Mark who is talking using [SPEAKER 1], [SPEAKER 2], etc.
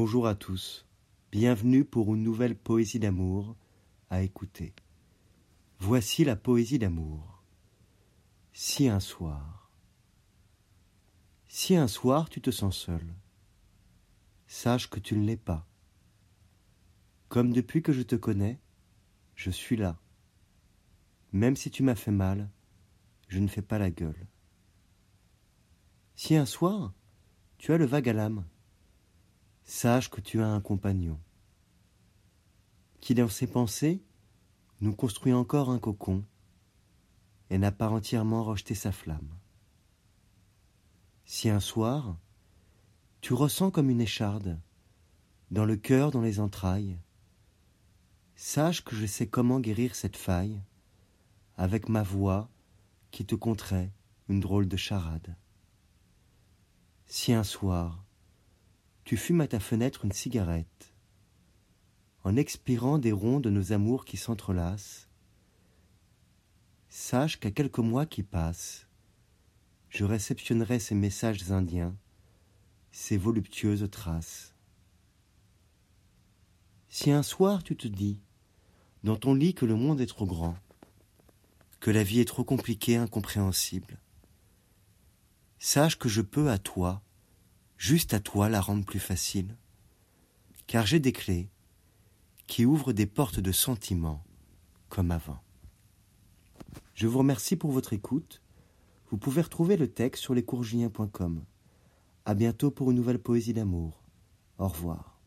[SPEAKER 1] Bonjour à tous, bienvenue pour une nouvelle poésie d'amour à écouter. Voici la poésie d'amour. Si un soir, si un soir tu te sens seul, sache que tu ne l'es pas. Comme depuis que je te connais, je suis là. Même si tu m'as fait mal, je ne fais pas la gueule. Si un soir, tu as le vague à l'âme, sache que tu as un compagnon, qui dans ses pensées nous construit encore un cocon et n'a pas entièrement rejeté sa flamme. Si un soir, tu ressens comme une écharde, dans le cœur, dans les entrailles, sache que je sais comment guérir cette faille avec ma voix qui te conterait une drôle de charade. Si un soir, tu fumes à ta fenêtre une cigarette, en expirant des ronds de nos amours qui s'entrelacent, sache qu'à quelques mois qui passent, je réceptionnerai ces messages indiens, ces voluptueuses traces. Si un soir tu te dis, dans ton lit, que le monde est trop grand, que la vie est trop compliquée, incompréhensible, sache que je peux à toi, juste à toi, la rendre plus facile, car j'ai des clés qui ouvrent des portes de sentiments comme avant. Je vous remercie pour votre écoute. Vous pouvez retrouver le texte sur lescoursjulien.com. À bientôt pour une nouvelle poésie d'amour. Au revoir.